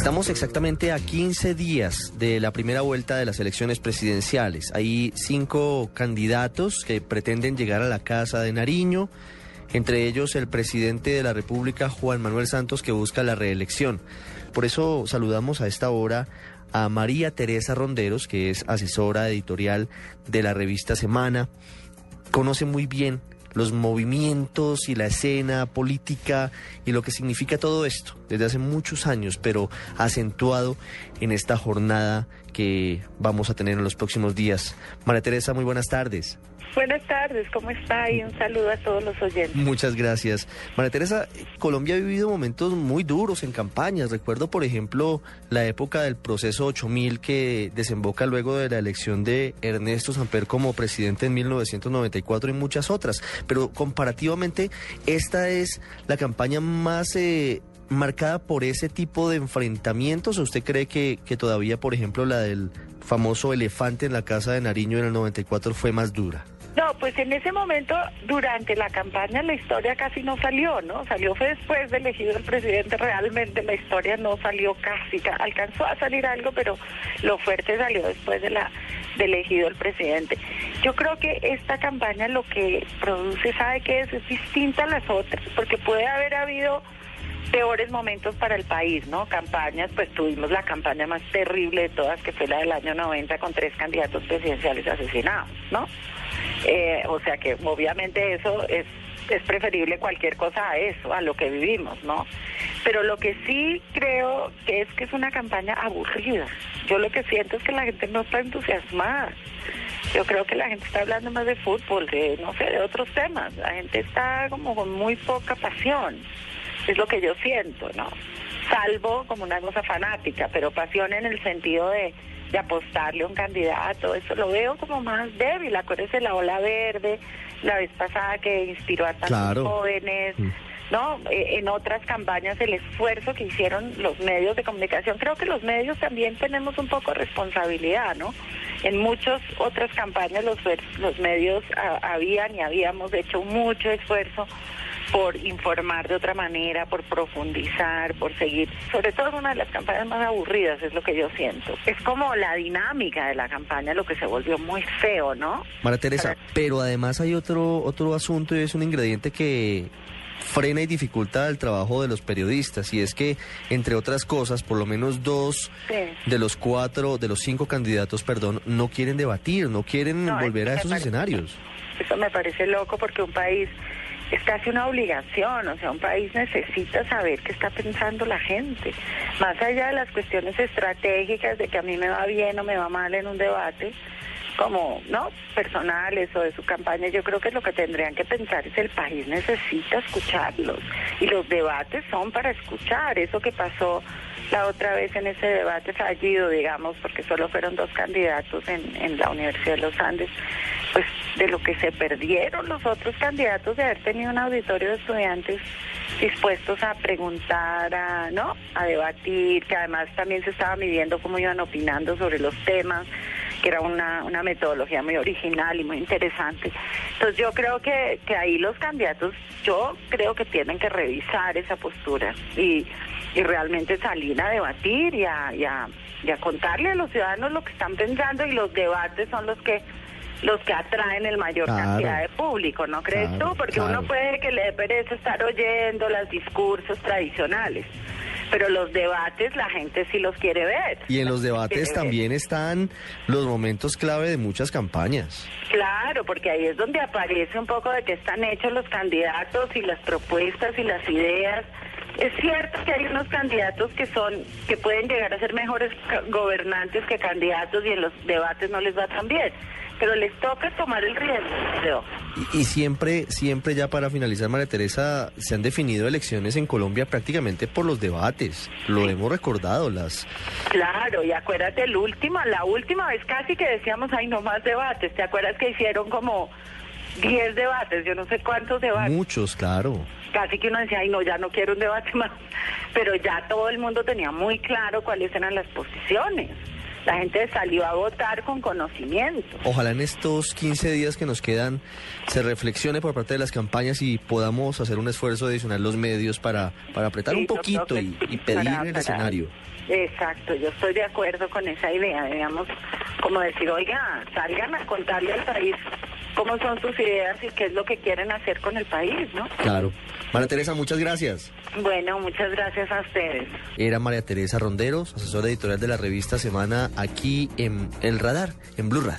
Estamos exactamente a 15 días de la primera vuelta de las elecciones presidenciales. Hay cinco candidatos que pretenden llegar a la Casa de Nariño entre ellos el presidente de la República, Juan Manuel Santos, que busca la reelección. Por eso saludamos a esta hora a María Teresa Ronderos, que es asesora editorial de la revista Semana. Conoce muy bien los movimientos y la escena política y lo que significa todo esto desde hace muchos años, pero acentuado en esta jornada que vamos a tener en los próximos días. María Teresa, muy buenas tardes. Buenas tardes, ¿cómo está? Y un saludo a todos los oyentes. Muchas gracias. María Teresa, Colombia ha vivido momentos muy duros en campañas. Recuerdo, por ejemplo, la época del proceso 8000 que desemboca luego de la elección de Ernesto Samper como presidente en 1994 y muchas otras. Pero comparativamente, esta es la campaña más... Eh, marcada por ese tipo de enfrentamientos o usted cree que, que todavía, por ejemplo, la del famoso elefante en la casa de Nariño en el 94 fue más dura? No, pues en ese momento, durante la campaña, la historia casi no salió, ¿no? Salió fue después de elegido el presidente, realmente la historia no salió casi, alcanzó a salir algo, pero lo fuerte salió después de la de elegido el presidente. Yo creo que esta campaña lo que produce, ¿sabe qué es? Es distinta a las otras, porque puede haber habido peores momentos para el país, ¿no? Campañas, pues tuvimos la campaña más terrible de todas, que fue la del año 90 con tres candidatos presidenciales asesinados, ¿no? Eh, o sea que obviamente eso es, es preferible cualquier cosa a eso, a lo que vivimos, ¿no? Pero lo que sí creo que es que es una campaña aburrida. Yo lo que siento es que la gente no está entusiasmada. Yo creo que la gente está hablando más de fútbol, de no sé, de otros temas. La gente está como con muy poca pasión. Es lo que yo siento, ¿no? Salvo como una cosa fanática, pero pasión en el sentido de de apostarle a un candidato, eso lo veo como más débil. Acuérdese la ola verde, la vez pasada que inspiró a tantos jóvenes. Mm. ¿No? Eh, en otras campañas el esfuerzo que hicieron los medios de comunicación. Creo que los medios también tenemos un poco de responsabilidad, ¿no? En muchas otras campañas los, los medios habían y habíamos hecho mucho esfuerzo por informar de otra manera, por profundizar, por seguir. Sobre todo es una de las campañas más aburridas, es lo que yo siento. Es como la dinámica de la campaña lo que se volvió muy feo, ¿no? María Teresa, pero además hay otro, otro asunto y es un ingrediente que frena y dificulta el trabajo de los periodistas. Y es que entre otras cosas por lo menos dos de los cuatro de los cinco candidatos perdón no quieren debatir no quieren volver a esos escenarios. Eso me parece loco porque un país es casi una obligación, o sea, un país necesita saber qué está pensando la gente, más allá de las cuestiones estratégicas de que a mí me va bien o me va mal en un debate, como, ¿no? Personales o de su campaña, yo creo que lo que tendrían que pensar es el país necesita escucharlos y los debates son para escuchar, eso que pasó la otra vez en ese debate fallido, digamos, porque solo fueron dos candidatos en, en la Universidad de los Andes, pues de lo que se perdieron los otros candidatos de haber tenido un auditorio de estudiantes dispuestos a preguntar, a, ¿no? a debatir, que además también se estaba midiendo cómo iban opinando sobre los temas, que era una, una metodología muy original y muy interesante. Entonces yo creo que, que ahí los candidatos, yo creo que tienen que revisar esa postura y, y realmente salir a debatir y a, y a, y a contarle a los ciudadanos lo que están pensando y los debates son los que los que atraen el mayor cantidad de público, ¿no crees tú? Porque uno puede que le dé pereza estar oyendo los discursos tradicionales, pero los debates la gente sí los quiere ver. Y en los debates también están los momentos clave de muchas campañas. Claro, porque ahí es donde aparece un poco de qué están hechos los candidatos y las propuestas y las ideas. Es cierto que hay unos candidatos que son que pueden llegar a ser mejores gobernantes que candidatos y en los debates no les va tan bien pero les toca tomar el riesgo. y siempre, siempre ya para finalizar, María Teresa, se han definido elecciones en Colombia prácticamente por los debates. Lo hemos recordado, las... Claro, y acuérdate, el última, la última vez casi que decíamos, ay, no más debates. ¿Te acuerdas que hicieron como 10 debates? Yo no sé cuántos debates. Muchos, claro. Casi que uno decía, ay, no, ya no quiero un debate más. Pero ya todo el mundo tenía muy claro cuáles eran las posiciones. La gente salió a votar con conocimiento. Ojalá en estos 15 días que nos quedan se reflexione por parte de las campañas y podamos hacer un esfuerzo adicional los medios para, para apretar Sí, un poquito y, y pedir para- el para- escenario. Exacto, yo estoy de acuerdo con esa idea, digamos, como decir, oiga, salgan a contarle al país cómo son sus ideas y qué es lo que quieren hacer con el país, ¿no? Claro. María Teresa, muchas gracias. Bueno, muchas gracias a ustedes. Era María Teresa Ronderos, asesora editorial de la revista Semana, aquí en El Radar, en Blue Radio.